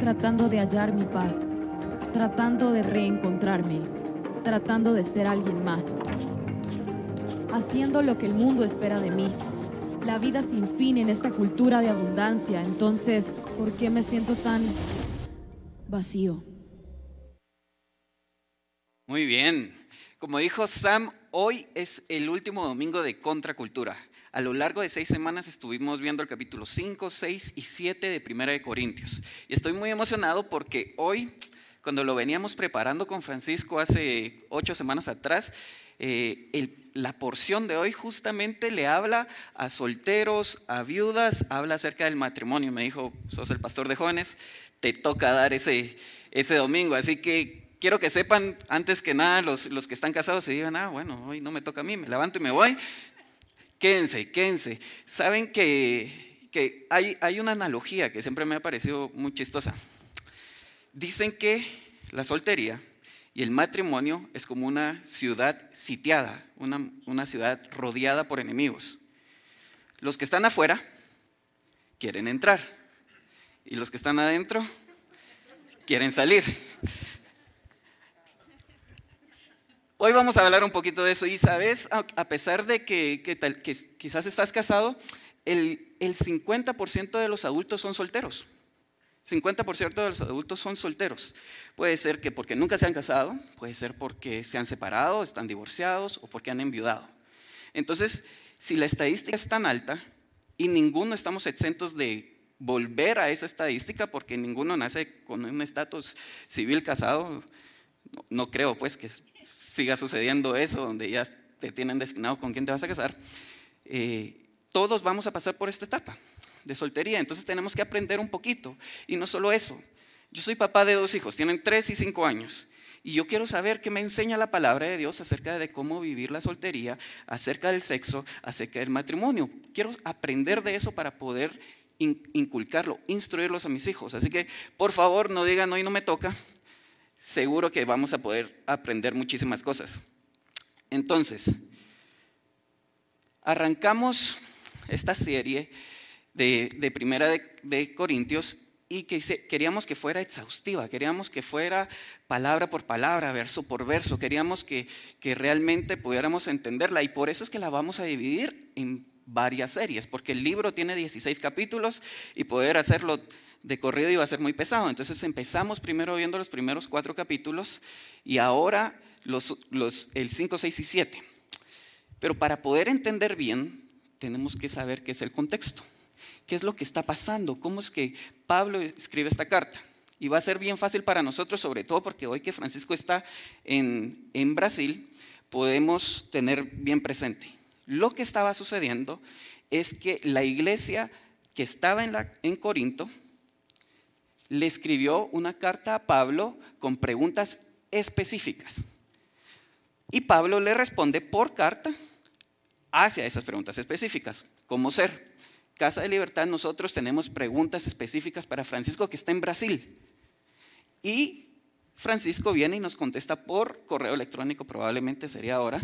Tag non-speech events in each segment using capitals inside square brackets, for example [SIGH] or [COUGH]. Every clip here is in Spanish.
tratando de hallar mi paz, tratando de reencontrarme, tratando de ser alguien más, haciendo lo que el mundo espera de mí. La vida sin fin en esta cultura de abundancia, entonces, ¿por qué me siento tan vacío? Muy bien. Como dijo Sam, hoy es el último domingo de Contracultura. A lo largo de seis semanas estuvimos viendo el capítulo 5, 6 y 7 de Primera de Corintios. Y estoy muy emocionado porque hoy, cuando lo veníamos preparando con Francisco hace ocho semanas atrás, eh, la porción de hoy justamente le habla a solteros, a viudas, habla acerca del matrimonio. Me dijo, sos el pastor de jóvenes, te toca dar ese, ese domingo. Así que quiero que sepan, antes que nada, los, los que están casados se digan, ah, bueno, hoy no me toca a mí, me levanto y me voy. Quédense, quédense. Saben que, que hay, hay una analogía que siempre me ha parecido muy chistosa. Dicen que la soltería y el matrimonio es como una ciudad sitiada, una, una, ciudad rodeada por enemigos. Los que están afuera quieren entrar y los que están adentro quieren salir. Hoy vamos a hablar un poquito de eso y sabes, a pesar de que, quizás estás casado, el, el 50% de los adultos son solteros. 50% de los adultos son solteros. Puede ser que porque nunca se han casado, puede ser porque se han separado, están divorciados o porque han enviudado. Entonces, si la estadística es tan alta y ninguno estamos exentos de volver a esa estadística porque ninguno nace con un estatus civil casado, no, creo pues que siga sucediendo eso, donde ya te tienen designado con quién te vas a casar, eh, todos vamos a pasar por esta etapa de soltería, entonces tenemos que aprender un poquito. Y no solo eso, yo soy papá de dos hijos, tienen tres y cinco años. Y yo quiero saber qué me enseña la palabra de Dios acerca de cómo vivir la soltería, acerca del sexo, acerca del matrimonio. Quiero aprender de eso para poder inculcarlo, instruirlos a mis hijos. Así que, por favor, no digan hoy no me toca, seguro que vamos a poder aprender muchísimas cosas. Entonces, arrancamos esta serie de, Primera de, Corintios y que queríamos que fuera exhaustiva, queríamos que fuera palabra por palabra, verso por verso, queríamos que, que realmente pudiéramos entenderla y por eso es que la vamos a dividir en varias series, porque el libro tiene 16 capítulos y poder hacerlo de corrido iba a ser muy pesado. Entonces empezamos primero viendo los primeros cuatro capítulos y ahora los, el 5, 6 y 7. Pero para poder entender bien, tenemos que saber qué es el contexto. ¿Qué es lo que está pasando? ¿Cómo es que Pablo escribe esta carta? Y va a ser bien fácil para nosotros, sobre todo porque hoy que Francisco está en, en Brasil, podemos tener bien presente. Lo que estaba sucediendo es que la iglesia que estaba en, la, en Corinto, le escribió una carta a Pablo con preguntas específicas. Y Pablo le responde por carta hacia esas preguntas específicas. ¿Cómo ser? Casa de Libertad, nosotros tenemos preguntas específicas para Francisco que está en Brasil. Y Francisco viene y nos contesta por correo electrónico, probablemente sería ahora,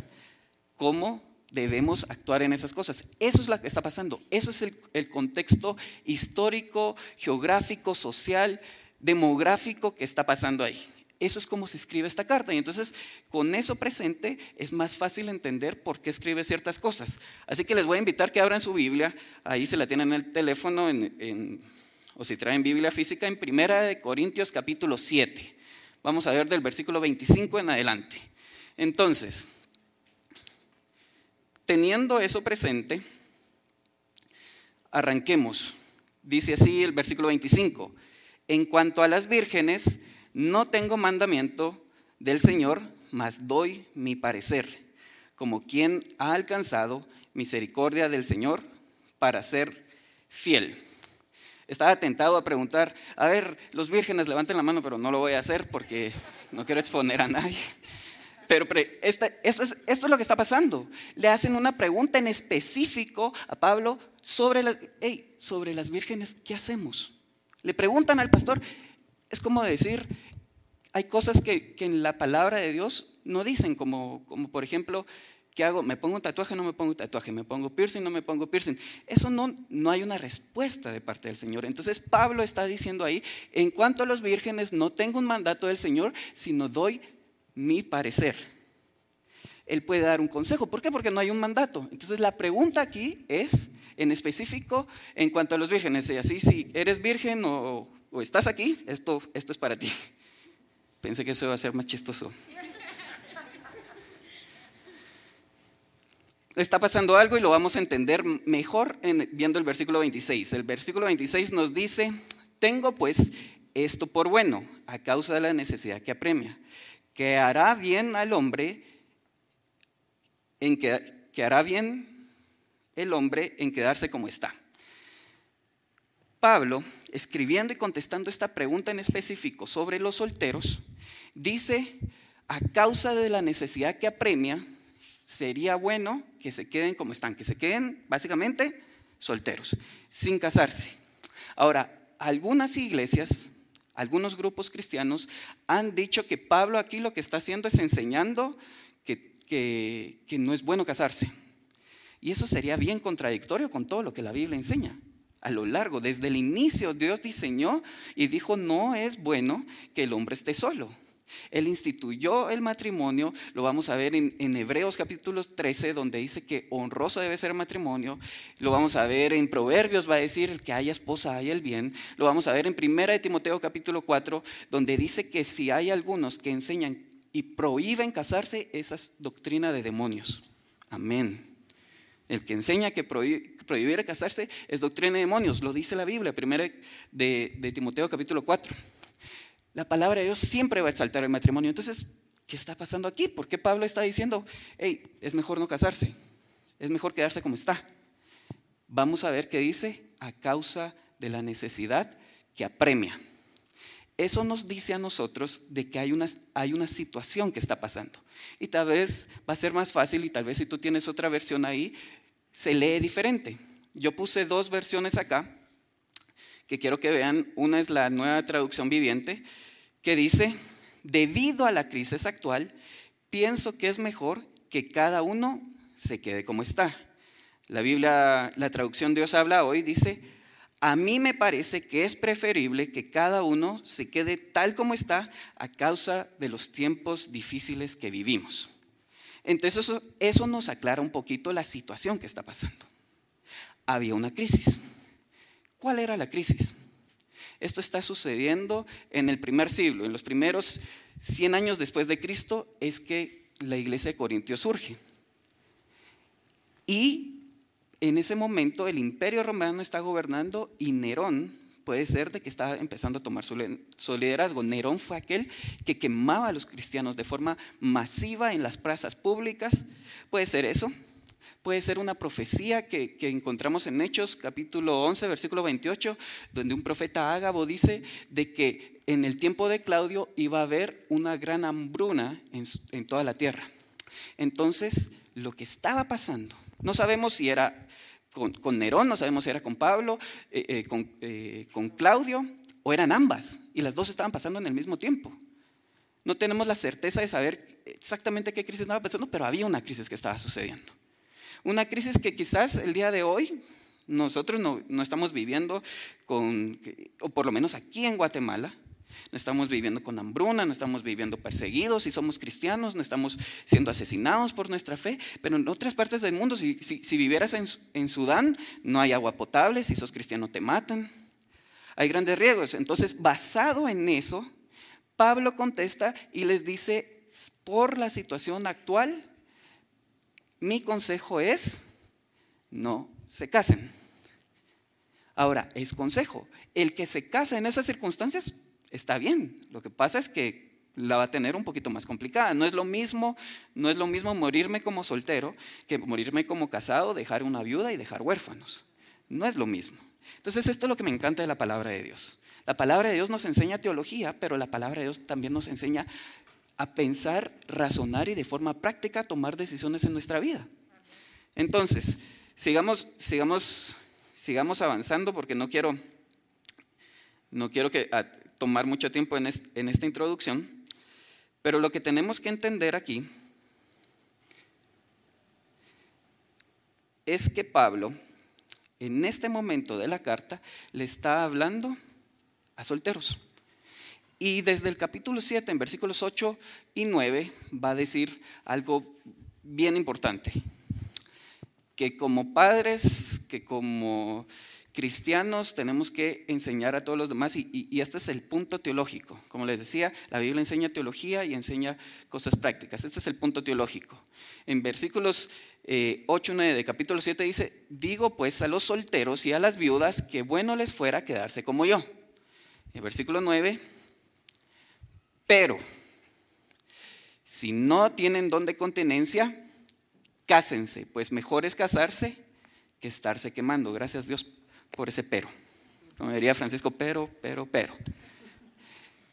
cómo debemos actuar en esas cosas. Eso es lo que está pasando. Eso es el, contexto histórico, geográfico, social, demográfico que está pasando ahí. Eso es como se escribe esta carta. Y entonces, con eso presente, es más fácil entender por qué escribe ciertas cosas. Así que les voy a invitar que abran su Biblia. Ahí se la tienen en el teléfono, o si traen Biblia física, en Primera de Corintios capítulo 7. Vamos a ver del versículo 25 en adelante. Entonces, Teniendo eso presente, arranquemos. Dice así el versículo 25. En cuanto a las vírgenes, no tengo mandamiento del Señor, mas doy mi parecer, como quien ha alcanzado misericordia del Señor para ser fiel. Estaba tentado a preguntar, a ver, los vírgenes levanten la mano, pero no lo voy a hacer porque no quiero exponer a nadie. Pero esto, es, lo que está pasando. Le hacen una pregunta en específico a Pablo sobre, sobre las vírgenes, ¿qué hacemos? Le preguntan al pastor, es como decir, hay cosas que, en la palabra de Dios no dicen, como, como por ejemplo, ¿Qué hago? ¿Me pongo un tatuaje no me pongo un tatuaje? ¿Me pongo piercing no me pongo piercing? Eso no, no hay una respuesta de parte del Señor. Entonces Pablo está diciendo ahí, en cuanto a los vírgenes, no tengo un mandato del Señor, sino doy mi parecer. Él puede dar un consejo. ¿Por qué? Porque no hay un mandato. Entonces la pregunta aquí es, en específico, en cuanto a los vírgenes. Y así, si eres virgen o, estás aquí, esto, esto es para ti. Pensé que eso iba a ser más chistoso. está pasando algo y lo vamos a entender mejor viendo el versículo 26. El versículo 26 nos dice, tengo pues esto por bueno, a causa de la necesidad que apremia, que hará bien al hombre, en que, que hará bien el hombre en quedarse como está. Pablo, escribiendo y contestando esta pregunta en específico sobre los solteros, dice, a causa de la necesidad que apremia, sería bueno que se queden como están, que se queden básicamente solteros, sin casarse. Ahora, algunas iglesias, algunos grupos cristianos han dicho que Pablo aquí lo que está haciendo es enseñando que, que, no es bueno casarse. Y eso sería bien contradictorio con todo lo que la Biblia enseña. A lo largo, desde el inicio, Dios diseñó y dijo, no es bueno que el hombre esté solo. Él instituyó el matrimonio, lo vamos a ver en, Hebreos capítulo 13, donde dice que honroso debe ser el matrimonio, lo vamos a ver en Proverbios, va a decir que haya esposa haya el bien, lo vamos a ver en Primera de Timoteo capítulo 4, donde dice que si hay algunos que enseñan y prohíben casarse, esa es doctrina de demonios. Amén. El que enseña que prohibir casarse es doctrina de demonios, lo dice la Biblia, Primera de, de Timoteo capítulo 4 la palabra de Dios siempre va a exaltar el matrimonio. Entonces, ¿qué está pasando aquí? ¿Por qué Pablo está diciendo, hey, es mejor no casarse? Es mejor quedarse como está. Vamos a ver qué dice a causa de la necesidad que apremia. Eso nos dice a nosotros de que hay una, hay una situación que está pasando. Y tal vez va a ser más fácil y tal vez si tú tienes otra versión ahí, se lee diferente. Yo puse dos versiones acá que quiero que vean. Una es la nueva traducción viviente que dice, debido a la crisis actual, pienso que es mejor que cada uno se quede como está. La Biblia, la traducción Dios habla hoy, dice, a mí me parece que es preferible que cada uno se quede tal como está a causa de los tiempos difíciles que vivimos. Entonces eso, eso nos aclara un poquito la situación que está pasando. Había una crisis. ¿Cuál era la crisis? Esto está sucediendo en el primer siglo, en los primeros 100 años después de Cristo es que la iglesia de Corintios surge. Y en ese momento el imperio romano está gobernando y Nerón puede ser de que está empezando a tomar su, liderazgo. Nerón fue aquel que quemaba a los cristianos de forma masiva en las plazas públicas. Puede ser eso puede ser una profecía que, encontramos en Hechos capítulo 11, versículo 28, donde un profeta Ágabo dice de que en el tiempo de Claudio iba a haber una gran hambruna en, toda la tierra. Entonces, lo que estaba pasando, no sabemos si era con, Nerón, no sabemos si era con Pablo, eh, eh, con, eh, con Claudio, o eran ambas, y las dos estaban pasando en el mismo tiempo. No tenemos la certeza de saber exactamente qué crisis estaba pasando, pero había una crisis que estaba sucediendo. Una crisis que quizás el día de hoy nosotros no, estamos viviendo con, o por lo menos aquí en Guatemala, no estamos viviendo con hambruna, no estamos viviendo perseguidos si somos cristianos, no estamos siendo asesinados por nuestra fe, pero en otras partes del mundo, si, vivieras en, en, Sudán, no hay agua potable, si sos cristiano te matan, hay grandes riesgos. Entonces, basado en eso, Pablo contesta y les dice, por la situación actual, mi consejo es, no se casen. Ahora, es consejo. El que se casa en esas circunstancias está bien. Lo que pasa es que la va a tener un poquito más complicada. No es lo mismo, no es lo mismo morirme como soltero que morirme como casado, dejar una viuda y dejar huérfanos. No es lo mismo. Entonces, esto es lo que me encanta de la palabra de Dios. La palabra de Dios nos enseña teología, pero la palabra de Dios también nos enseña a pensar, razonar y de forma práctica tomar decisiones en nuestra vida. Entonces, sigamos, sigamos, sigamos avanzando porque no quiero, no quiero que, tomar mucho tiempo en, en esta introducción, pero lo que tenemos que entender aquí es que Pablo, en este momento de la carta, le está hablando a solteros. Y desde el capítulo 7, en versículos 8 y 9, va a decir algo bien importante. Que como padres, que como cristianos tenemos que enseñar a todos los demás y, este es el punto teológico. Como les decía, la Biblia enseña teología y enseña cosas prácticas. Este es el punto teológico. En versículos 8 y 9 de capítulo 7 dice, digo pues a los solteros y a las viudas que bueno les fuera quedarse como yo. En versículo 9, pero si no tienen don de continencia, cásense, pues mejor es casarse que estarse quemando. Gracias Dios por ese pero. Como diría Francisco, pero, pero, pero.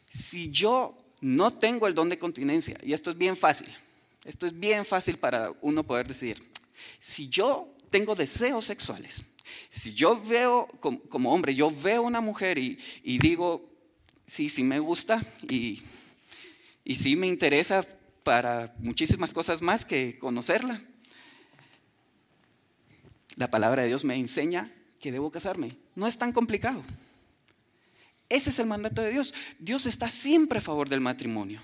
Si yo no tengo el don de continencia, y esto es bien fácil, esto es bien fácil para uno poder decidir, si yo tengo deseos sexuales, si yo veo como, hombre, yo veo una mujer y, y digo, sí, sí me gusta y y sí me interesa para muchísimas cosas más que conocerla. La palabra de Dios me enseña que debo casarme. No es tan complicado. Ese es el mandato de Dios. Dios está siempre a favor del matrimonio.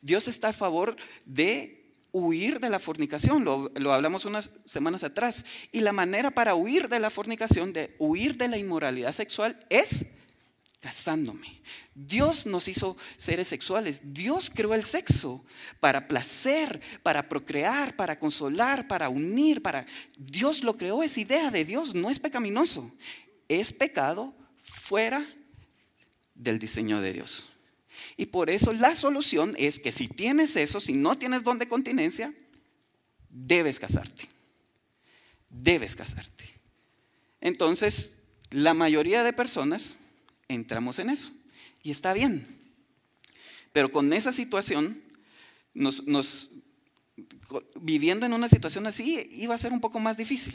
Dios está a favor de huir de la fornicación. Lo, lo, hablamos unas semanas atrás. Y la manera para huir de la fornicación, de huir de la inmoralidad sexual, es casándome. Dios nos hizo seres sexuales. Dios creó el sexo para placer, para procrear, para consolar, para unir, para Dios lo creó, es idea de Dios, no es pecaminoso. Es pecado fuera del diseño de Dios. Y por eso la solución es que si tienes eso, si no tienes don de continencia, debes casarte. Debes casarte. Entonces, la mayoría de personas entramos en eso. Y está bien. Pero con esa situación, nos, viviendo en una situación así, iba a ser un poco más difícil.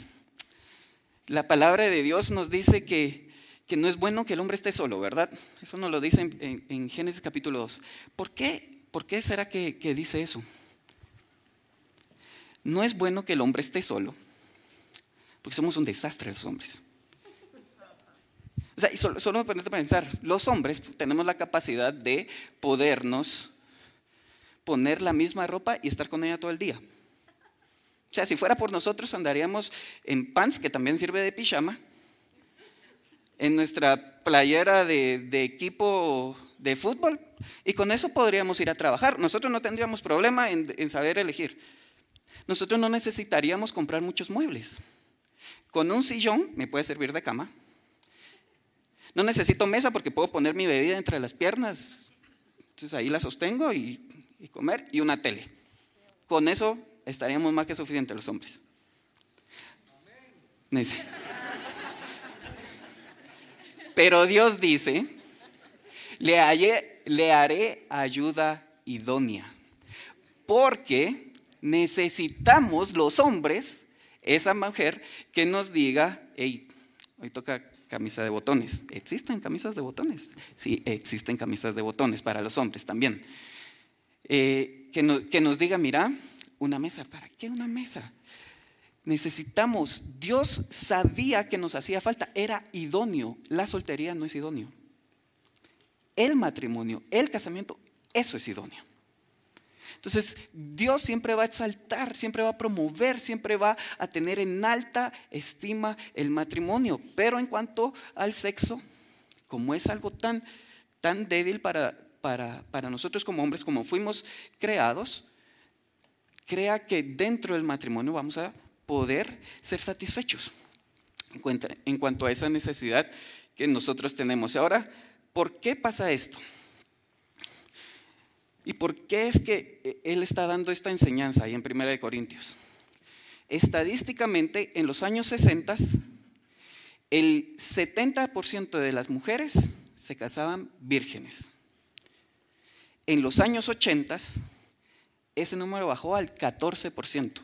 La palabra de Dios nos dice que, que no es bueno que el hombre esté solo, ¿verdad? Eso nos lo dice en, Génesis capítulo 2. ¿Por qué, ¿Por qué será que, que dice eso? No es bueno que el hombre esté solo, porque somos un desastre los hombres. O sea, y solo, solo me permite pensar, los hombres tenemos la capacidad de podernos poner la misma ropa y estar con ella todo el día. O sea, si fuera por nosotros andaríamos en pants, que también sirve de pijama, en nuestra playera de, de, equipo de fútbol, y con eso podríamos ir a trabajar. Nosotros no tendríamos problema en, en saber elegir. Nosotros no necesitaríamos comprar muchos muebles. Con un sillón me puede servir de cama no necesito mesa porque puedo poner mi bebida entre las piernas. Entonces ahí la sostengo y, comer y una tele. Con eso estaríamos más que suficientes los hombres. Pero Dios dice, le, le haré ayuda idónea. Porque necesitamos los hombres, esa mujer, que nos diga, hey, hoy toca camisa de botones. ¿Existen camisas de botones? Sí, existen camisas de botones para los hombres también. Eh, que, que nos diga, mira, una mesa, ¿para qué una mesa? Necesitamos, Dios sabía que nos hacía falta, era idóneo. La soltería no es idóneo. El matrimonio, el casamiento, eso es idóneo. Entonces, Dios siempre va a exaltar, siempre va a promover, siempre va a tener en alta estima el matrimonio. Pero en cuanto al sexo, como es algo tan, tan débil para, para, para nosotros como hombres, como fuimos creados, crea que dentro del matrimonio vamos a poder ser satisfechos en cuanto a esa necesidad que nosotros tenemos. Ahora, ¿por qué pasa esto? ¿Y por qué es que eh, él está dando esta enseñanza ahí en Primera de Corintios? Estadísticamente, en los años 60, el 70% de las mujeres se casaban vírgenes. En los años 80, ese número bajó al 14%.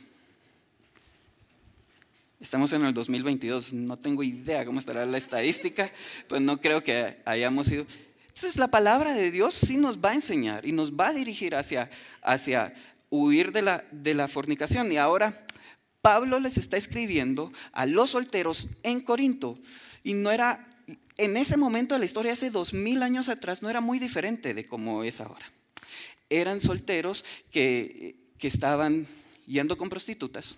Estamos en el 2022, no tengo idea cómo estará la estadística, pues no creo que hayamos ido. Entonces la palabra de Dios sí nos va a enseñar y nos va a dirigir hacia, hacia huir de la, de la fornicación. Y ahora, Pablo les está escribiendo a los solteros en Corinto y no era, en ese momento de la historia, hace dos mil años atrás, no era muy diferente de como es ahora. Eran solteros que, que estaban yendo con prostitutas,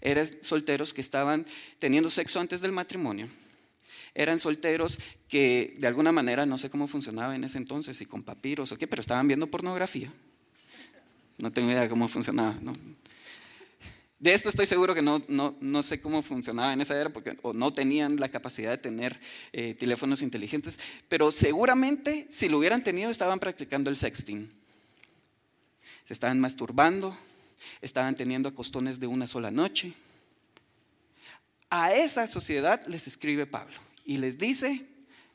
eran solteros que estaban teniendo sexo antes del matrimonio, eran solteros que de alguna manera, no sé cómo funcionaba en ese entonces, si con papiros o qué, pero estaban viendo pornografía. No tengo idea de cómo funcionaba. De esto estoy seguro que no, no, no, sé cómo funcionaba en esa era, porque o no tenían la capacidad de tener eh, teléfonos inteligentes, pero seguramente si lo hubieran tenido estaban practicando el sexting. Se estaban masturbando, estaban teniendo costones de una sola noche. A esa sociedad les escribe Pablo y les dice,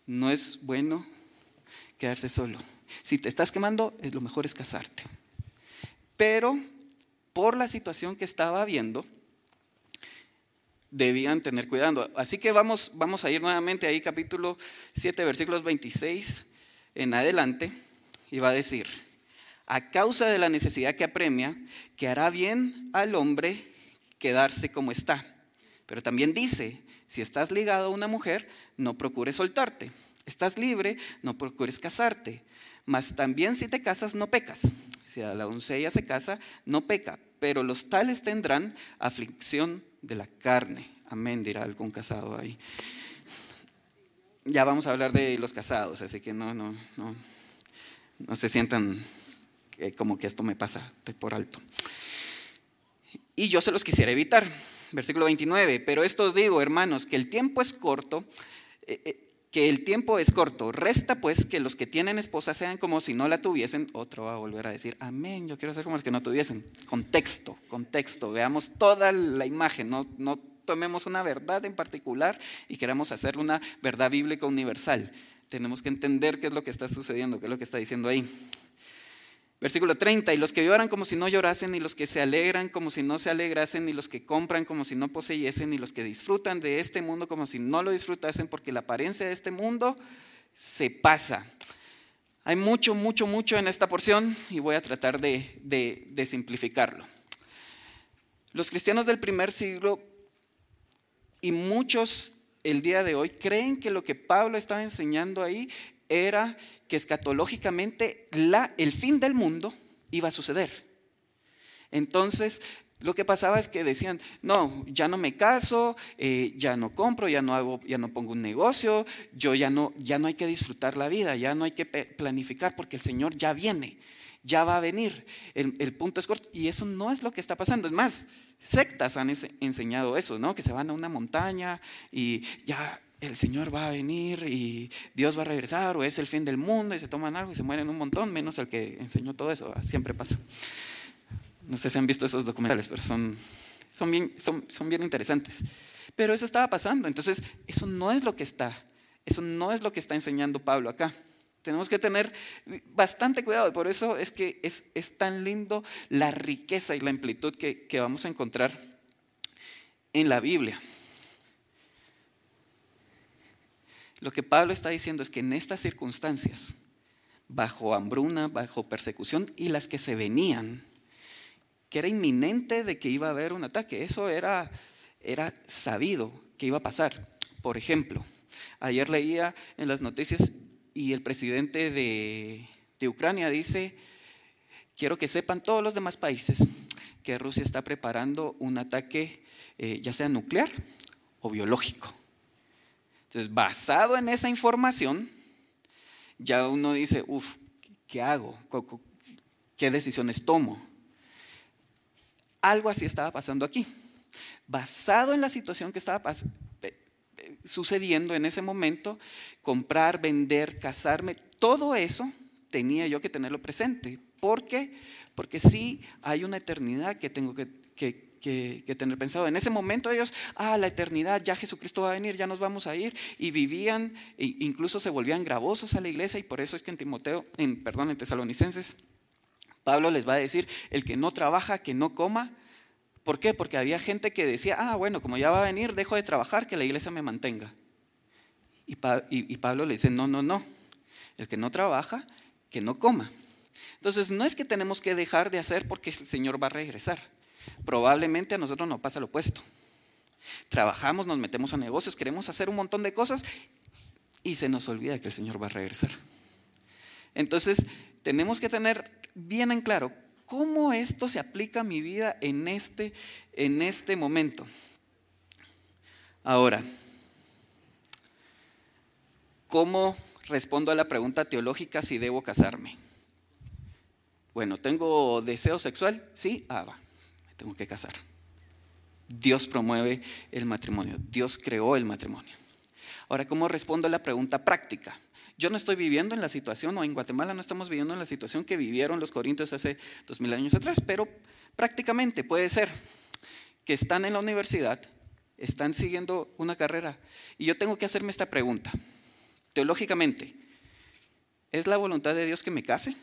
no es bueno quedarse solo. Si te estás quemando, lo mejor es casarte. Pero por la situación que estaba viendo, debían tener cuidado. Así que vamos, vamos a ir nuevamente ahí, capítulo 7, versículos 26 en adelante, y va a decir, a causa de la necesidad que apremia, que hará bien al hombre quedarse como está. Pero también dice, si estás ligado a una mujer, no procures soltarte. Estás libre, no procures casarte. Mas también si te casas, no pecas. Si la doncella se casa, no peca, pero los tales tendrán aflicción de la carne. Amén, dirá algún casado ahí. Ya vamos a hablar de los casados, así que no, no, no, no se sientan eh, como que esto me pasa por alto. Y yo se los quisiera evitar. Versículo 29, pero esto os digo, hermanos, que el tiempo es corto. Eh, eh, que el tiempo es corto. Resta pues que los que tienen esposa sean como si no la tuviesen. Otro va a volver a decir, amén, yo quiero ser como los que no tuviesen. Contexto, contexto. Veamos toda la imagen, no, no tomemos una verdad en particular y queramos hacer una verdad bíblica universal. Tenemos que entender qué es lo que está sucediendo, qué es lo que está diciendo ahí. Versículo 30, y los que lloran como si no llorasen, y los que se alegran como si no se alegrasen, y los que compran como si no poseyesen, y los que disfrutan de este mundo como si no lo disfrutasen, porque la apariencia de este mundo se pasa. Hay mucho, mucho, mucho en esta porción y voy a tratar de, de simplificarlo. Los cristianos del primer siglo y muchos el día de hoy creen que lo que Pablo estaba enseñando ahí era que escatológicamente la, el fin del mundo iba a suceder. Entonces, lo que pasaba es que decían, no, ya no me caso, eh, ya no compro, ya no hago, ya no pongo un negocio, yo ya no, ya no hay que disfrutar la vida, ya no hay que planificar porque el Señor ya viene, ya va a venir. El, el punto es corto y eso no es lo que está pasando. Es más, sectas han enseñado eso, ¿no? Que se van a una montaña y ya el Señor va a venir y Dios va a regresar o es el fin del mundo y se toman algo y se mueren un montón, menos el que enseñó todo eso, siempre pasa. No sé si han visto esos documentales, pero son, son, bien, son, son bien interesantes. Pero eso estaba pasando, entonces eso no es lo que está, eso no es lo que está enseñando Pablo acá. Tenemos que tener bastante cuidado, por eso es que es, es tan lindo la riqueza y la amplitud que, que vamos a encontrar en la Biblia. Lo que Pablo está diciendo es que en estas circunstancias, bajo hambruna, bajo persecución y las que se venían, que era inminente de que iba a haber un ataque, eso era, era sabido que iba a pasar. Por ejemplo, ayer leía en las noticias y el presidente de, Ucrania dice, quiero que sepan todos los demás países que Rusia está preparando un ataque eh, ya sea nuclear o biológico. Entonces, basado en esa información, ya uno dice, uff, ¿qué hago? ¿Qué decisiones tomo? Algo así estaba pasando aquí. Basado en la situación que estaba eh, eh, sucediendo en ese momento, comprar, vender, casarme, todo eso tenía yo que tenerlo presente. ¿Por qué? Porque sí hay una eternidad que tengo que, que, que, tener pensado. En ese momento ellos, ah, la eternidad, ya Jesucristo va a venir, ya nos vamos a ir, y vivían, e incluso se volvían gravosos a la iglesia, y por eso es que en Timoteo, en, perdón, en Tesalonicenses, Pablo les va a decir, el que no trabaja, que no coma. ¿Por qué? Porque había gente que decía, ah, bueno, como ya va a venir, dejo de trabajar, que la iglesia me mantenga. Y, y Pablo le dice, no, no, no, el que no trabaja, que no coma. Entonces, no es que tenemos que dejar de hacer porque el Señor va a regresar Probablemente a nosotros nos pasa lo opuesto. Trabajamos, nos metemos a negocios, queremos hacer un montón de cosas y se nos olvida que el Señor va a regresar. Entonces, tenemos que tener bien en claro cómo esto se aplica a mi vida en este, en este momento. Ahora, ¿cómo respondo a la pregunta teológica si debo casarme? Bueno, ¿tengo deseo sexual? Sí, ah, va, tengo que casar. Dios promueve el matrimonio, Dios creó el matrimonio. Ahora, ¿cómo respondo a la pregunta práctica? Yo no estoy viviendo en la situación, o en Guatemala no estamos viviendo en la situación que vivieron los corintios hace dos mil años atrás, pero prácticamente puede ser que están en la universidad, están siguiendo una carrera, y yo tengo que hacerme esta pregunta. Teológicamente, ¿es la voluntad de Dios que me case?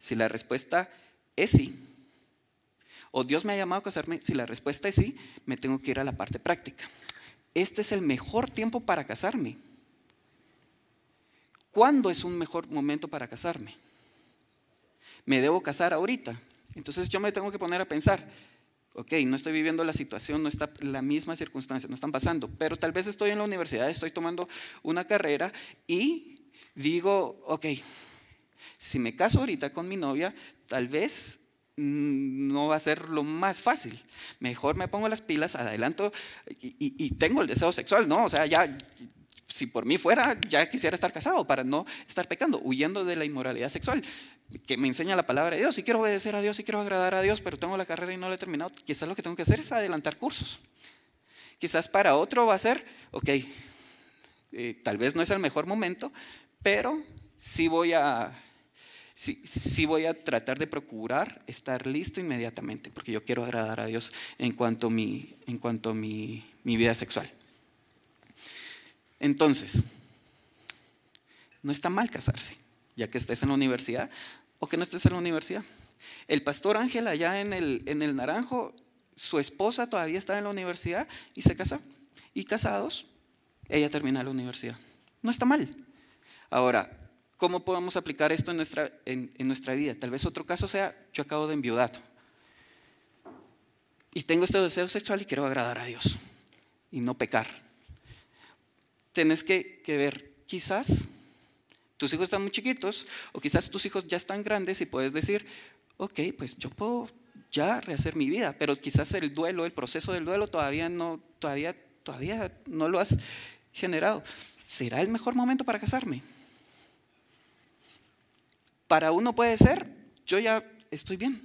Si la respuesta es sí, o Dios me ha llamado a casarme, si la respuesta es sí, me tengo que ir a la parte práctica. Este es el mejor tiempo para casarme. ¿Cuándo es un mejor momento para casarme? ¿Me debo casar ahorita? Entonces yo me tengo que poner a pensar, ok, no estoy viviendo la situación, no está la misma circunstancia, no están pasando, pero tal vez estoy en la universidad, estoy tomando una carrera y digo, ok, si me caso ahorita con mi novia, tal vez no va a ser lo más fácil. Mejor me pongo las pilas, adelanto y, tengo el deseo sexual, ¿no? O sea, ya, si por mí fuera, ya quisiera estar casado para no estar pecando, huyendo de la inmoralidad sexual, que me enseña la palabra de Dios. Si quiero obedecer a Dios, si quiero agradar a Dios, pero tengo la carrera y no la he terminado, quizás lo que tengo que hacer es adelantar cursos. Quizás para otro va a ser, ok, eh, tal vez no es el mejor momento, pero sí voy a sí, voy a tratar de procurar estar listo inmediatamente, porque yo quiero agradar a Dios en cuanto a mi, en cuanto mi, mi vida sexual. Entonces, no está mal casarse, ya que estés en la universidad o que no estés en la universidad. El pastor Ángel allá en el, en el Naranjo, su esposa todavía estaba en la universidad y se casó. Y casados, ella termina la universidad. No está mal. Ahora, ¿Cómo podemos aplicar esto en nuestra, en, nuestra vida? Tal vez otro caso sea, yo acabo de enviudar y tengo este deseo sexual y quiero agradar a Dios y no pecar. Tienes que, que ver, quizás tus hijos están muy chiquitos o quizás tus hijos ya están grandes y puedes decir, ok, pues yo puedo ya rehacer mi vida, pero quizás el duelo, el proceso del duelo todavía no, todavía, todavía no lo has generado. ¿Será el mejor momento para casarme? Para uno puede ser, yo ya estoy bien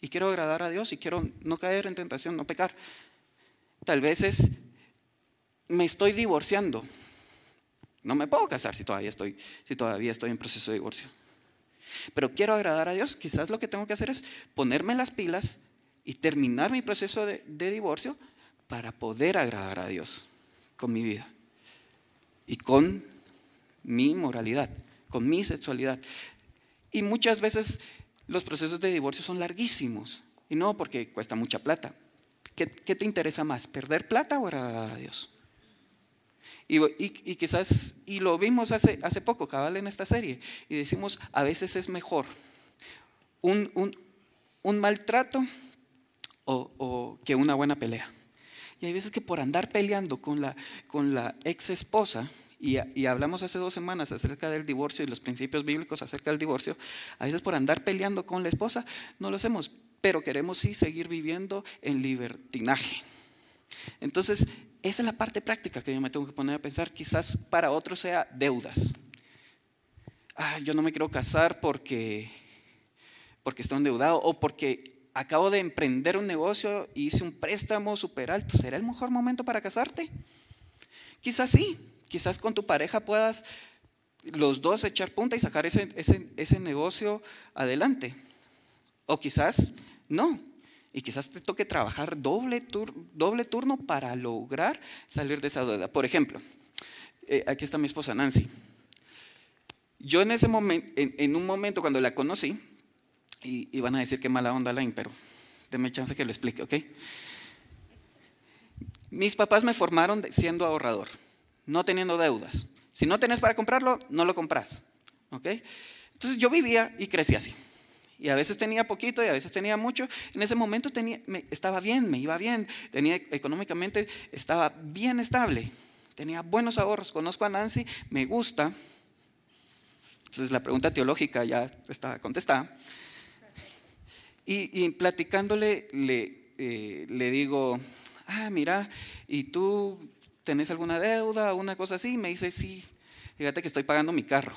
y quiero agradar a Dios y quiero no caer en tentación, no pecar. Tal vez es, me estoy divorciando. No me puedo casar si todavía estoy, si todavía estoy en proceso de divorcio. Pero quiero agradar a Dios. Quizás lo que tengo que hacer es ponerme las pilas y terminar mi proceso de, de divorcio para poder agradar a Dios con mi vida y con mi moralidad, con mi sexualidad. Y muchas veces los procesos de divorcio son larguísimos. Y no porque cuesta mucha plata. ¿Qué, te interesa más? ¿Perder plata o agradar a Dios? Y, quizás, y lo vimos hace, hace poco, cabal, en esta serie, y decimos, a veces es mejor un, un, maltrato o, que una buena pelea. Y hay veces que por andar peleando con la, con la ex esposa, y, hablamos hace dos semanas acerca del divorcio y los principios bíblicos acerca del divorcio, a veces por andar peleando con la esposa no lo hacemos, pero queremos sí seguir viviendo en libertinaje. Entonces, esa es la parte práctica que yo me tengo que poner a pensar. Quizás para otros sea deudas. Ah, yo no me quiero casar porque, porque estoy endeudado o porque acabo de emprender un negocio y hice un préstamo súper alto. ¿Será el mejor momento para casarte? Quizás sí, Quizás con tu pareja puedas los dos echar punta y sacar ese, ese, negocio adelante. O quizás no. Y quizás te toque trabajar doble, doble turno para lograr salir de esa deuda. Por ejemplo, eh, aquí está mi esposa Nancy. Yo en ese momento, en, un momento cuando la conocí, y, van a decir que mala onda Lain, pero denme chance que lo explique, ¿ok? Mis papás me formaron siendo ahorrador no teniendo deudas. Si no tenés para comprarlo, no lo compras. ¿ok? Entonces yo vivía y crecí así. Y a veces tenía poquito y a veces tenía mucho. En ese momento tenía, estaba bien, me iba bien, tenía económicamente, estaba bien estable, tenía buenos ahorros. Conozco a Nancy, me gusta. Entonces la pregunta teológica ya estaba contestada. Y, platicándole le, eh, le digo, ah, mira, ¿y tú tenés alguna deuda o una cosa así? Me dice, sí, fíjate que estoy pagando mi carro.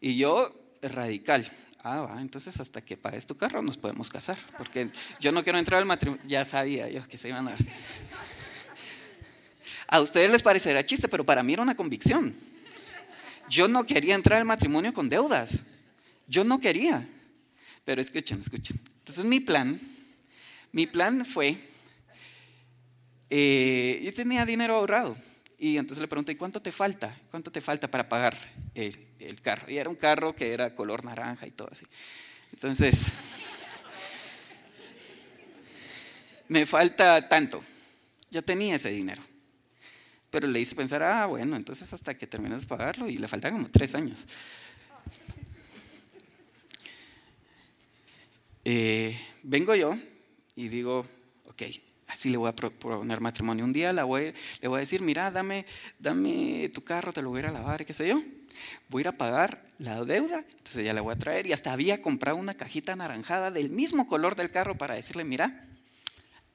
Y yo, radical, ah, va, entonces hasta que pagues tu carro nos podemos casar, porque yo no quiero entrar al matrimonio, ya sabía yo que se iban a... A ustedes les parecerá chiste, pero para mí era una convicción. Yo no quería entrar al matrimonio con deudas, yo no quería. Pero escuchen, escuchen. Entonces mi plan, mi plan fue, eh, yo tenía dinero ahorrado y entonces le pregunté, ¿y cuánto te falta? ¿Cuánto te falta para pagar el, carro? Y era un carro que era color naranja y todo así. Entonces, [LAUGHS] me falta tanto. Yo tenía ese dinero. Pero le hice pensar, ah, bueno, entonces hasta que termines de pagarlo y le faltan como tres años. Eh, vengo yo y digo, ok, así le voy a proponer matrimonio. Un día le voy a decir, mira, dame, dame tu carro, te lo voy a ir a lavar, qué sé yo. Voy a ir a pagar la deuda, entonces ya le voy a traer. Y hasta había comprado una cajita anaranjada del mismo color del carro para decirle, mira,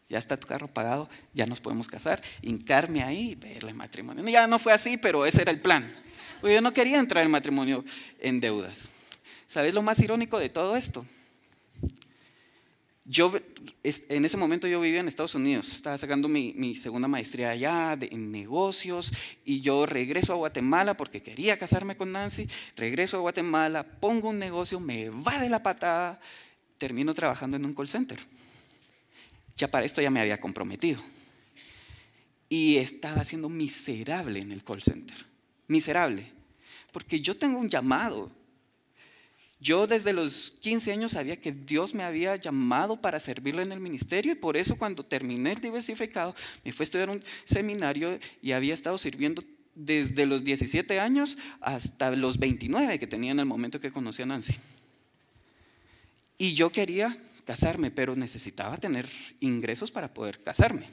ya está tu carro pagado, ya nos podemos casar, hincarme ahí y verle matrimonio. Ya no fue así, pero ese era el plan. Porque yo no quería entrar en matrimonio en deudas. ¿Sabes lo más irónico de todo esto? Yo, en ese momento yo vivía en Estados Unidos, estaba sacando mi, segunda maestría allá en negocios y yo regreso a Guatemala porque quería casarme con Nancy, regreso a Guatemala, pongo un negocio, me va de la patada, termino trabajando en un call center. Ya para esto ya me había comprometido. Y estaba siendo miserable en el call center, miserable, porque yo tengo un llamado, yo desde los 15 años sabía que Dios me había llamado para servirle en el ministerio y por eso cuando terminé el diversificado me fui a estudiar un seminario y había estado sirviendo desde los 17 años hasta los 29 que tenía en el momento que conocí a Nancy. Y yo quería casarme, pero necesitaba tener ingresos para poder casarme.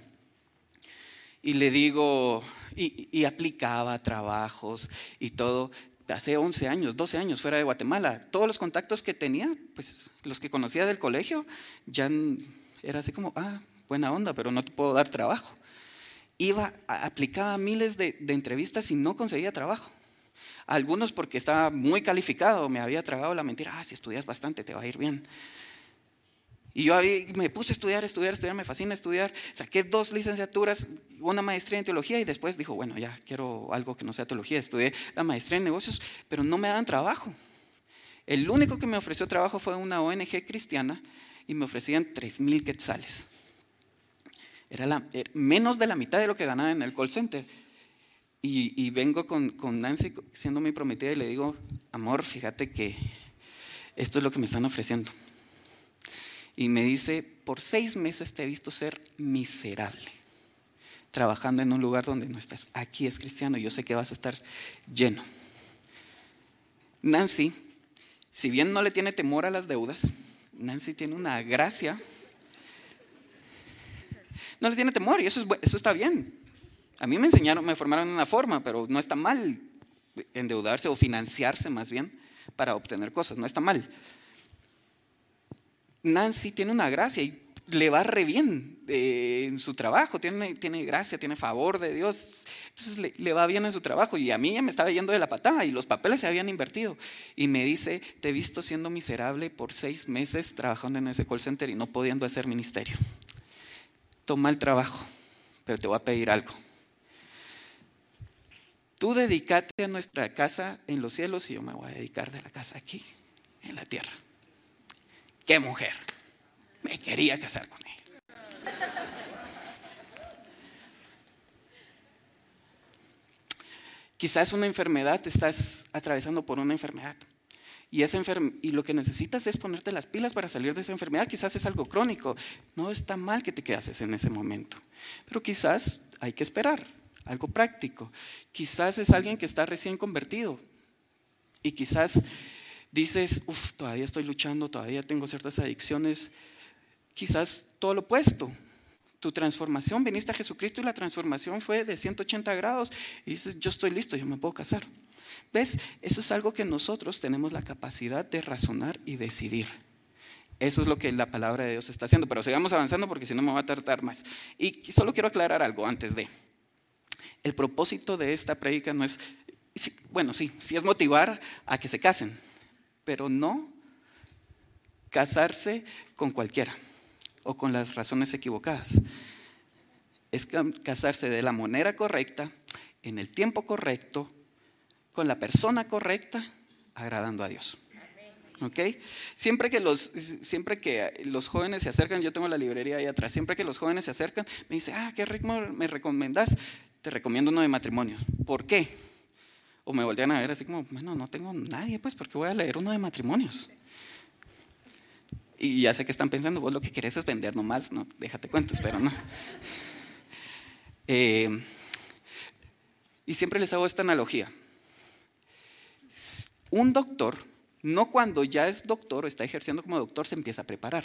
Y le digo, y, y aplicaba trabajos y todo, hace 11 años, 12 años fuera de Guatemala. Todos los contactos que tenía, pues los que conocía del colegio, ya era así como, ah, buena onda, pero no te puedo dar trabajo. Iba, aplicaba miles de, de entrevistas y no conseguía trabajo. Algunos porque estaba muy calificado, me había tragado la mentira, ah, si estudias bastante te va a ir bien. Y yo me puse a estudiar, estudiar, estudiar, me fascina estudiar. Saqué dos licenciaturas, una maestría en teología y después dijo, bueno, ya quiero algo que no sea teología. Estudié la maestría en negocios, pero no me dan trabajo. El único que me ofreció trabajo fue una ONG cristiana y me ofrecían tres mil quetzales. Era, la, menos de la mitad de lo que ganaba en el call center. Y, y vengo con, con Nancy siendo mi prometida y le digo, amor, fíjate que esto es lo que me están ofreciendo y me dice, por seis meses te he visto ser miserable, trabajando en un lugar donde no estás. Aquí es cristiano, yo sé que vas a estar lleno. Nancy, si bien no le tiene temor a las deudas, Nancy tiene una gracia. No le tiene temor y eso, es, eso está bien. A mí me enseñaron, me formaron una forma, pero no está mal endeudarse o financiarse más bien para obtener cosas, no está mal. Nancy tiene una gracia y le va re bien eh, en su trabajo, tiene, tiene, gracia, tiene favor de Dios, entonces le, va bien en su trabajo y a mí ya me estaba yendo de la patada y los papeles se habían invertido y me dice, te he visto siendo miserable por seis meses trabajando en ese call center y no pudiendo hacer ministerio. Toma el trabajo, pero te voy a pedir algo. Tú dedícate a nuestra casa en los cielos y yo me voy a dedicar de la casa aquí, en la tierra. ¡Qué mujer! Me quería casar con ella. Quizás una enfermedad, estás atravesando por una enfermedad. Y, esa y lo que necesitas es ponerte las pilas para salir de esa enfermedad. Quizás es algo crónico. No está mal que te quedes en ese momento. Pero quizás hay que esperar, algo práctico. Quizás es alguien que está recién convertido. Y quizás dices, uff, todavía estoy luchando, todavía tengo ciertas adicciones, quizás todo lo opuesto. Tu transformación, viniste a Jesucristo y la transformación fue de 180 grados y dices, yo estoy listo, yo me puedo casar. ¿Ves? Eso es algo que nosotros tenemos la capacidad de razonar y decidir. Eso es lo que la palabra de Dios está haciendo. Pero sigamos avanzando porque si no me va a tardar más. Y solo quiero aclarar algo antes de. El propósito de esta prédica no es, bueno, sí, sí es motivar a que se casen, pero no casarse con cualquiera o con las razones equivocadas. Es casarse de la manera correcta, en el tiempo correcto, con la persona correcta, agradando a Dios. ¿Ok? Siempre que, los, siempre que los jóvenes se acercan, yo tengo la librería ahí atrás, siempre que los jóvenes se acercan, me dice, ah, ¿qué ritmo me recomendás? Te recomiendo uno de matrimonio. ¿Por qué? O me voltean a ver así como, bueno, no tengo nadie, pues, porque voy a leer uno de matrimonios. Y ya sé que están pensando, vos lo que querés es vender nomás, no, déjate cuentos, pero no. [LAUGHS] Eh, y siempre les hago esta analogía. Un doctor, no cuando ya es doctor o está ejerciendo como doctor, se empieza a preparar.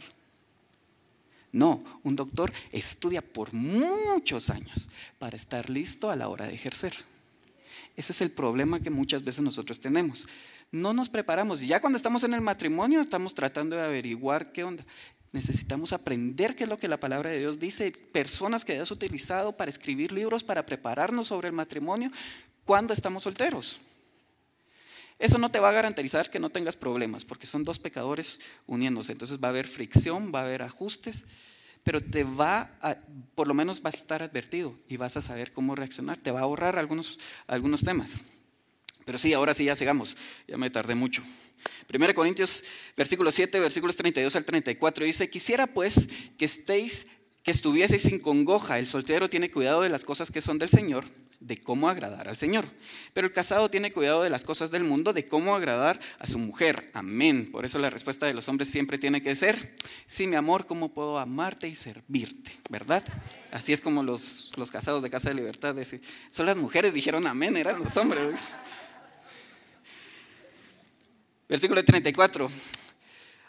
No, un doctor estudia por muchos años para estar listo a la hora de ejercer. Ese es el problema que muchas veces nosotros tenemos. No nos preparamos. Ya cuando estamos en el matrimonio estamos tratando de averiguar qué onda. Necesitamos aprender qué es lo que la palabra de Dios dice. Personas que hayas utilizado para escribir libros, para prepararnos sobre el matrimonio cuando estamos solteros. Eso no te va a garantizar que no tengas problemas, porque son dos pecadores uniéndose. Entonces va a haber fricción, va a haber ajustes, pero te va por lo menos vas a estar advertido y vas a saber cómo reaccionar. Te va a ahorrar algunos, algunos temas. Pero sí, ahora sí, ya sigamos. Ya me tardé mucho. 1 Corintios, versículo 7, versículos 32 al 34, dice, quisiera pues que estéis, que estuvieseis sin congoja. El soltero tiene cuidado de las cosas que son del Señor de cómo agradar al Señor. Pero el casado tiene cuidado de las cosas del mundo, de cómo agradar a su mujer. Amén. Por eso la respuesta de los hombres siempre tiene que ser, sí, mi amor, ¿cómo puedo amarte y servirte? ¿Verdad? Así es como los, los casados de Casa de Libertad dicen. Son las mujeres, dijeron amén, eran los hombres. Versículo 34.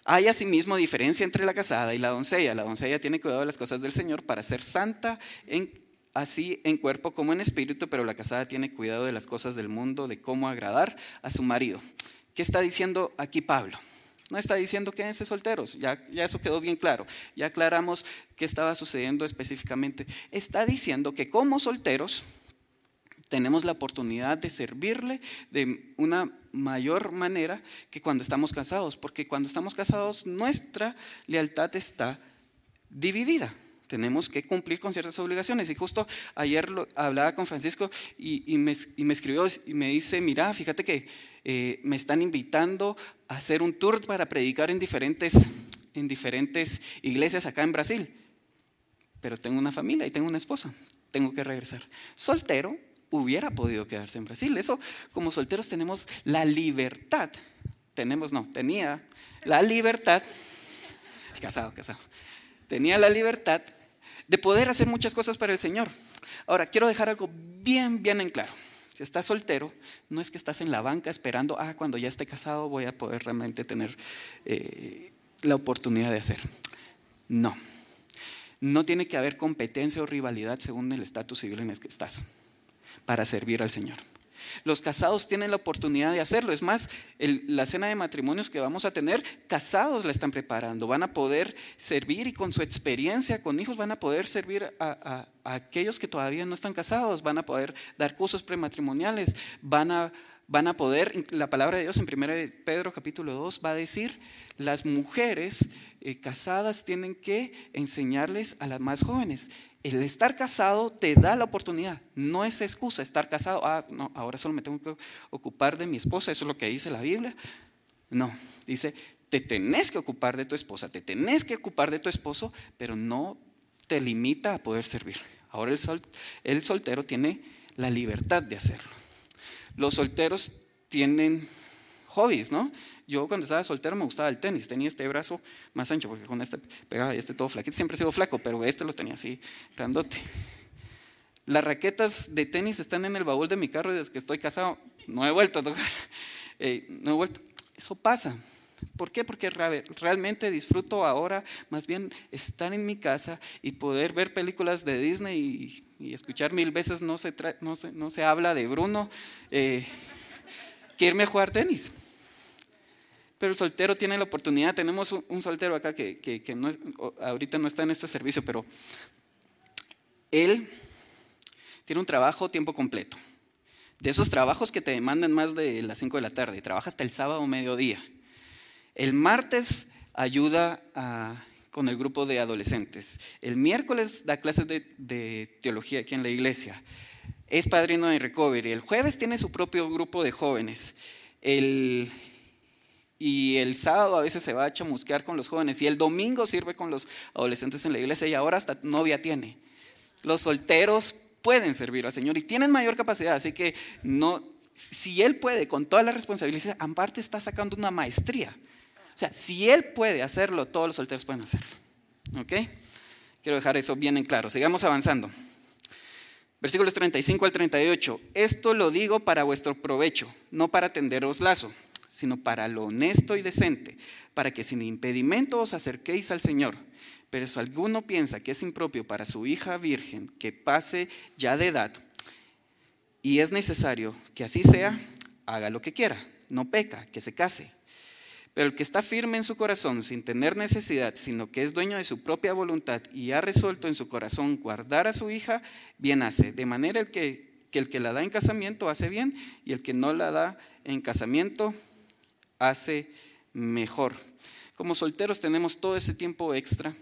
Hay asimismo diferencia entre la casada y la doncella. La doncella tiene cuidado de las cosas del Señor para ser santa en así en cuerpo como en espíritu, pero la casada tiene cuidado de las cosas del mundo, de cómo agradar a su marido. ¿Qué está diciendo aquí Pablo? No está diciendo quédense solteros, ya, ya eso quedó bien claro, ya aclaramos qué estaba sucediendo específicamente. Está diciendo que como solteros tenemos la oportunidad de servirle de una mayor manera que cuando estamos casados, porque cuando estamos casados nuestra lealtad está dividida tenemos que cumplir con ciertas obligaciones. Y justo ayer hablaba con Francisco y, me, escribió y me dice, mira, fíjate que eh, me están invitando a hacer un tour para predicar en diferentes, en diferentes iglesias acá en Brasil. Pero tengo una familia y tengo una esposa, tengo que regresar. Soltero hubiera podido quedarse en Brasil. Eso, como solteros tenemos la libertad, tenemos, no, tenía la libertad, casado, casado, tenía la libertad de poder hacer muchas cosas para el Señor. Ahora, quiero dejar algo bien, bien en claro. Si estás soltero, no es que estás en la banca esperando, ah, cuando ya esté casado voy a poder realmente tener eh, la oportunidad de hacer. No. No tiene que haber competencia o rivalidad según el estatus civil en el que estás para servir al Señor. Los casados tienen la oportunidad de hacerlo. Es más, la cena de matrimonios que vamos a tener, casados la están preparando. Van a poder servir y con su experiencia con hijos van a poder servir a, aquellos que todavía no están casados. Van a poder dar cursos prematrimoniales. Van a, van a poder, la palabra de Dios en 1 Pedro capítulo 2 va a decir, las mujeres eh, casadas tienen que enseñarles a las más jóvenes el estar casado te da la oportunidad, no es excusa estar casado, ah, no, ahora solo me tengo que ocupar de mi esposa, eso es lo que dice la Biblia. No, dice, te tenés que ocupar de tu esposa, te tenés que ocupar de tu esposo, pero no te limita a poder servir. Ahora el, el soltero tiene la libertad de hacerlo. Los solteros tienen hobbies, ¿no? Yo cuando estaba soltero me gustaba el tenis, tenía este brazo más ancho, porque con este pegaba este todo flaquito, siempre he sido flaco, pero este lo tenía así, grandote. Las raquetas de tenis están en el baúl de mi carro desde que estoy casado, no he vuelto a tocar, [LAUGHS] eh, no he vuelto. Eso pasa. ¿Por qué? Porque realmente disfruto ahora más bien estar en mi casa y poder ver películas de Disney y, escuchar mil veces no se, no no se habla de Bruno eh, que irme a jugar tenis. Pero el soltero tiene la oportunidad, tenemos un, soltero acá que, que, no, ahorita no está en este servicio, pero él tiene un trabajo tiempo completo. De esos trabajos que te demandan más de las 5 de la tarde, trabaja hasta el sábado mediodía. El martes ayuda con el grupo de adolescentes. El miércoles da clases de, teología aquí en la iglesia. Es padrino de recovery. El jueves tiene su propio grupo de jóvenes. Y el sábado a veces se va a chamusquear con los jóvenes. Y el domingo sirve con los adolescentes en la iglesia y ahora hasta novia tiene. Los solteros pueden servir al Señor y tienen mayor capacidad. Así que no, si Él puede con todas las responsabilidades, aparte está sacando una maestría. O sea, si Él puede hacerlo, todos los solteros pueden hacerlo. ¿Ok? Quiero dejar eso bien en claro. Sigamos avanzando. Versículos 35 al 38. Esto lo digo para vuestro provecho, no para tenderos lazo, sino para lo honesto y decente, para que sin impedimento os acerquéis al Señor. Pero si alguno piensa que es impropio para su hija virgen que pase ya de edad, y es necesario que así sea, haga lo que quiera, no peca, que se case pero el que está firme en su corazón sin tener necesidad, sino que es dueño de su propia voluntad y ha resuelto en su corazón guardar a su hija, bien hace. De manera que, que el que la da en casamiento hace bien y el que no la da en casamiento hace mejor. Como solteros tenemos todo ese tiempo extra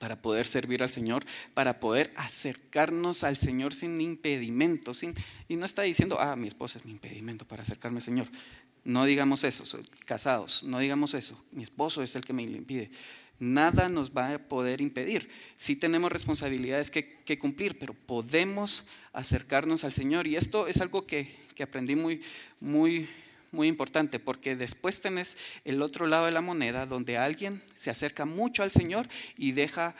para poder servir al Señor, para poder acercarnos al Señor sin impedimento. Sin, y no está diciendo, ah, mi esposa es mi impedimento para acercarme al Señor. No digamos eso, casados, no digamos eso. Mi esposo es el que me impide. Nada nos va a poder impedir. Sí tenemos responsabilidades que, cumplir, pero podemos acercarnos al Señor. Y esto es algo que, aprendí muy, muy, muy importante, porque después tenés el otro lado de la moneda, donde alguien se acerca mucho al Señor y deja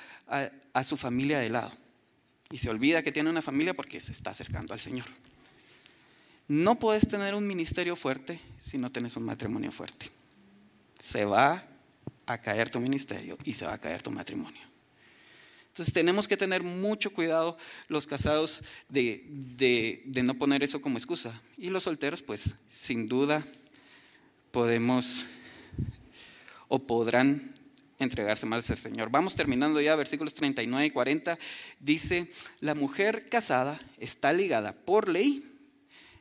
a su familia de lado. Y se olvida que tiene una familia porque se está acercando al Señor. No puedes tener un ministerio fuerte si no tienes un matrimonio fuerte. Se va a caer tu ministerio y se va a caer tu matrimonio. Entonces tenemos que tener mucho cuidado los casados de, de, no poner eso como excusa. Y los solteros, pues sin duda podemos o podrán entregarse más al Señor. Vamos terminando ya, versículos 39 y 40. Dice, la mujer casada está ligada por ley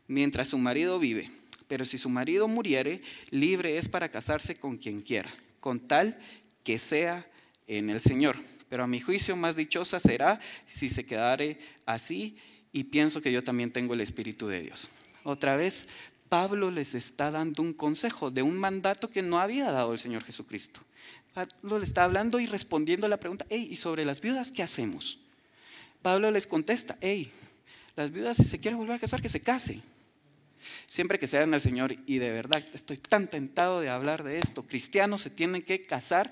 mientras su marido vive. Pero si su marido muriere, libre es para casarse con quien quiera, con tal que sea en el Señor. Pero a mi juicio más dichosa será si se quedare así y pienso que yo también tengo el Espíritu de Dios. Otra vez, Pablo les está dando un consejo de un mandato que no había dado el Señor Jesucristo. Pablo le está hablando y respondiendo a la pregunta, hey, ¿y sobre las viudas qué hacemos? Pablo les contesta, hey, las viudas si se quiere volver a casar, que se case. Siempre que sean al Señor, y de verdad estoy tan tentado de hablar de esto, cristianos se tienen que casar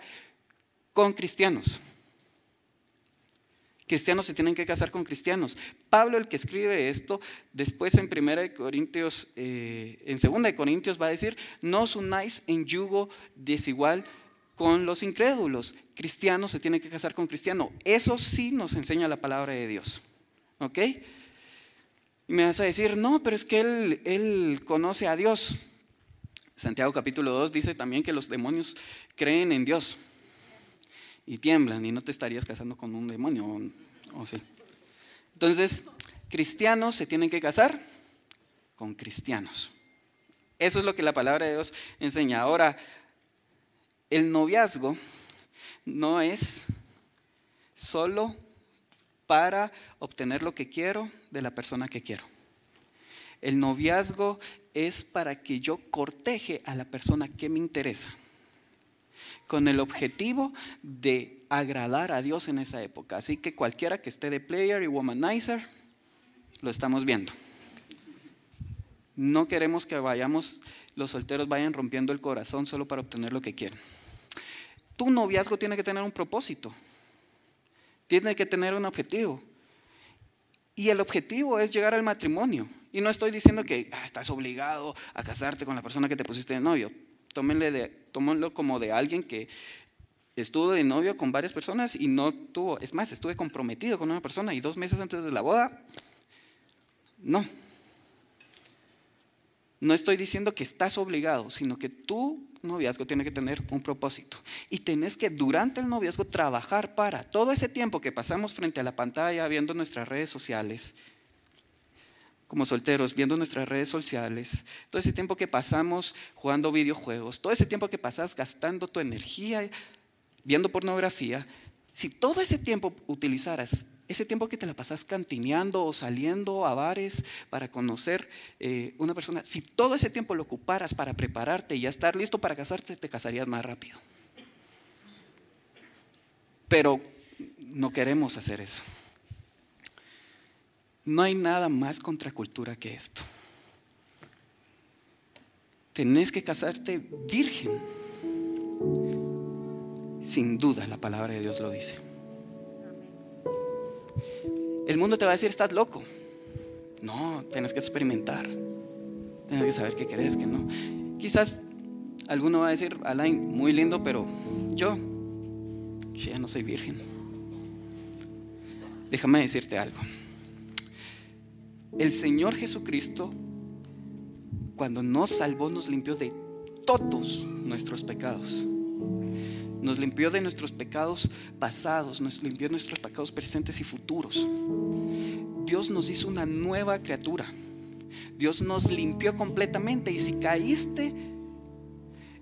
con cristianos. Cristianos se tienen que casar con cristianos. Pablo, el que escribe esto, después en Primera de Corintios, eh, en Segunda de Corintios va a decir: no os unáis en yugo desigual con los incrédulos. Cristianos se tienen que casar con cristianos. Eso sí nos enseña la palabra de Dios. ¿Ok? Y me vas a decir, no, pero es que él, él conoce a Dios. Santiago capítulo 2 dice también que los demonios creen en Dios y tiemblan y no te estarías casando con un demonio, o, sí. Entonces, cristianos se tienen que casar con cristianos. Eso es lo que la palabra de Dios enseña. Ahora, el noviazgo no es solo para obtener lo que quiero de la persona que quiero. El noviazgo es para que yo corteje a la persona que me interesa, con el objetivo de agradar a Dios en esa época. Así que cualquiera que esté de player y womanizer, lo estamos viendo. No queremos que vayamos, los solteros vayan rompiendo el corazón solo para obtener lo que quieren. Tu noviazgo tiene que tener un propósito. Tiene que tener un objetivo. Y el objetivo es llegar al matrimonio. Y no estoy diciendo que ah, estás obligado a casarte con la persona que te pusiste de novio. Tómenle tómenlo como de alguien que estuvo de novio con varias personas y no tuvo, es más, estuve comprometido con una persona y dos meses antes de la boda, no. No estoy diciendo que estás obligado, sino que tu noviazgo tiene que tener un propósito. Y tenés que durante el noviazgo trabajar para todo ese tiempo que pasamos frente a la pantalla viendo nuestras redes sociales, como solteros, viendo nuestras redes sociales, todo ese tiempo que pasamos jugando videojuegos, todo ese tiempo que pasas gastando tu energía viendo pornografía, si todo ese tiempo utilizaras ese tiempo que te la pasas cantineando o saliendo a bares para conocer eh, una persona, si todo ese tiempo lo ocuparas para prepararte y ya estar listo para casarte, te casarías más rápido. Pero no queremos hacer eso. No hay nada más contracultura que esto. Tenés que casarte virgen. Sin duda la palabra de Dios lo dice. El mundo te va a decir, estás loco. No, tienes que experimentar. Tienes que saber qué crees, que no. Quizás alguno va a decir, Alain, muy lindo, pero yo, yo ya no soy virgen. Déjame decirte algo. El Señor Jesucristo, cuando nos salvó, nos limpió de todos nuestros pecados. Nos limpió de nuestros pecados pasados, nos limpió de nuestros pecados presentes y futuros. Dios nos hizo una nueva criatura. Dios nos limpió completamente y si caíste,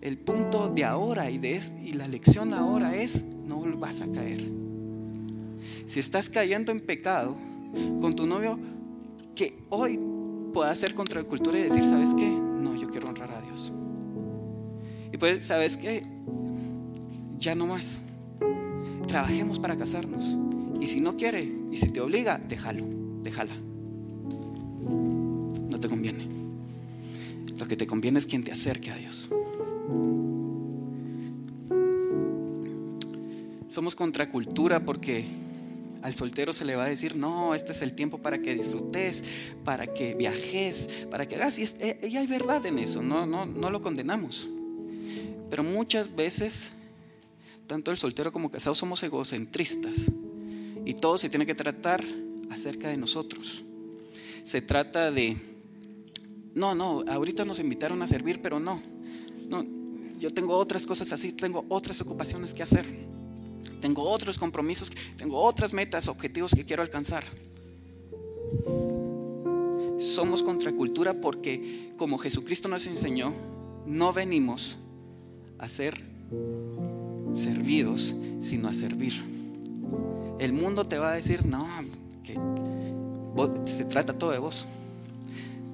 el punto de ahora y, de, y la lección ahora es, no vas a caer. Si estás cayendo en pecado con tu novio, que hoy pueda ser contra la cultura y decir, ¿sabes qué? No, yo quiero honrar a Dios. Y pues, ¿sabes qué? Ya no más. Trabajemos para casarnos. Y si no quiere, y si te obliga, déjalo, déjala. No te conviene. Lo que te conviene es quien te acerque a Dios. Somos contracultura porque al soltero se le va a decir, no, este es el tiempo para que disfrutes, para que viajes, para que hagas. Y, eh, hay verdad en eso, no, no, no lo condenamos. Pero muchas veces, tanto el soltero como el casado somos egocentristas. Y todo se tiene que tratar acerca de nosotros. Se trata de, no, no, ahorita nos invitaron a servir, pero no, no, yo tengo otras cosas así, tengo otras ocupaciones que hacer tengo otros compromisos, tengo otras metas, objetivos que quiero alcanzar. Somos contracultura porque, como Jesucristo nos enseñó, no venimos a ser servidos, sino a servir. El mundo te va a decir, no, que se trata todo de vos.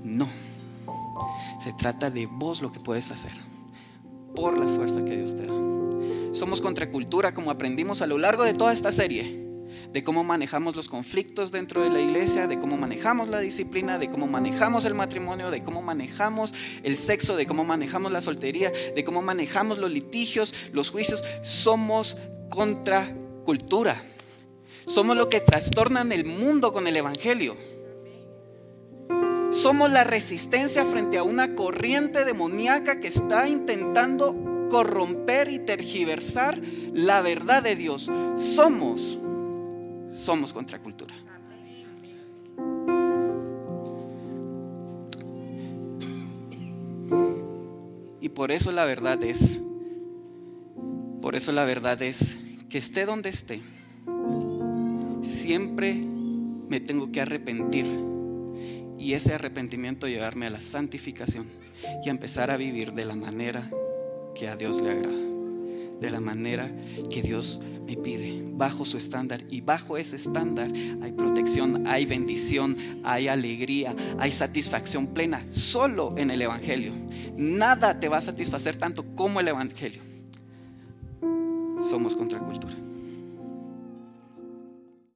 No, se trata de vos lo que puedes hacer por la fuerza que Dios te da somos contracultura, como aprendimos a lo largo de toda esta serie, de cómo manejamos los conflictos dentro de la iglesia, de cómo manejamos la disciplina, de cómo manejamos el matrimonio, de cómo manejamos el sexo, de cómo manejamos la soltería, de cómo manejamos los litigios, los juicios. Somos contracultura. Somos lo que trastornan el mundo con el Evangelio. Somos la resistencia frente a una corriente demoníaca que está intentando corromper y tergiversar la verdad de Dios. Somos, somos contracultura. Y por eso la verdad es, por eso la verdad es que esté donde esté, siempre me tengo que arrepentir y ese arrepentimiento llevarme a la santificación y a empezar a vivir de la manera que a Dios le agrada, de la manera que Dios me pide, bajo su estándar. Y bajo ese estándar hay protección, hay bendición, hay alegría, hay satisfacción plena, solo en el Evangelio. Nada te va a satisfacer tanto como el Evangelio. Somos contracultura.